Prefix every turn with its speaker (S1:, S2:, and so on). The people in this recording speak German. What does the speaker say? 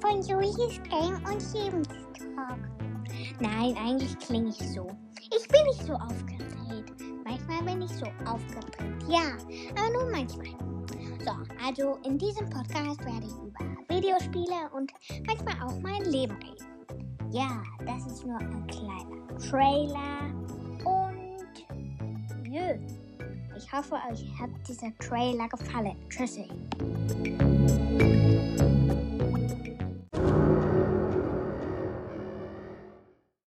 S1: von Julis Game und Lebenstalk.
S2: Nein, eigentlich klinge ich so. Ich bin nicht so aufgedreht. Manchmal bin ich so aufgedreht. Ja, aber nur manchmal. So, also in diesem Podcast werde ich über Videospiele und manchmal auch mein Leben reden. Ja, das ist nur ein kleiner Trailer und jö. Ich hoffe, euch hat dieser Trailer gefallen. Tschüssi.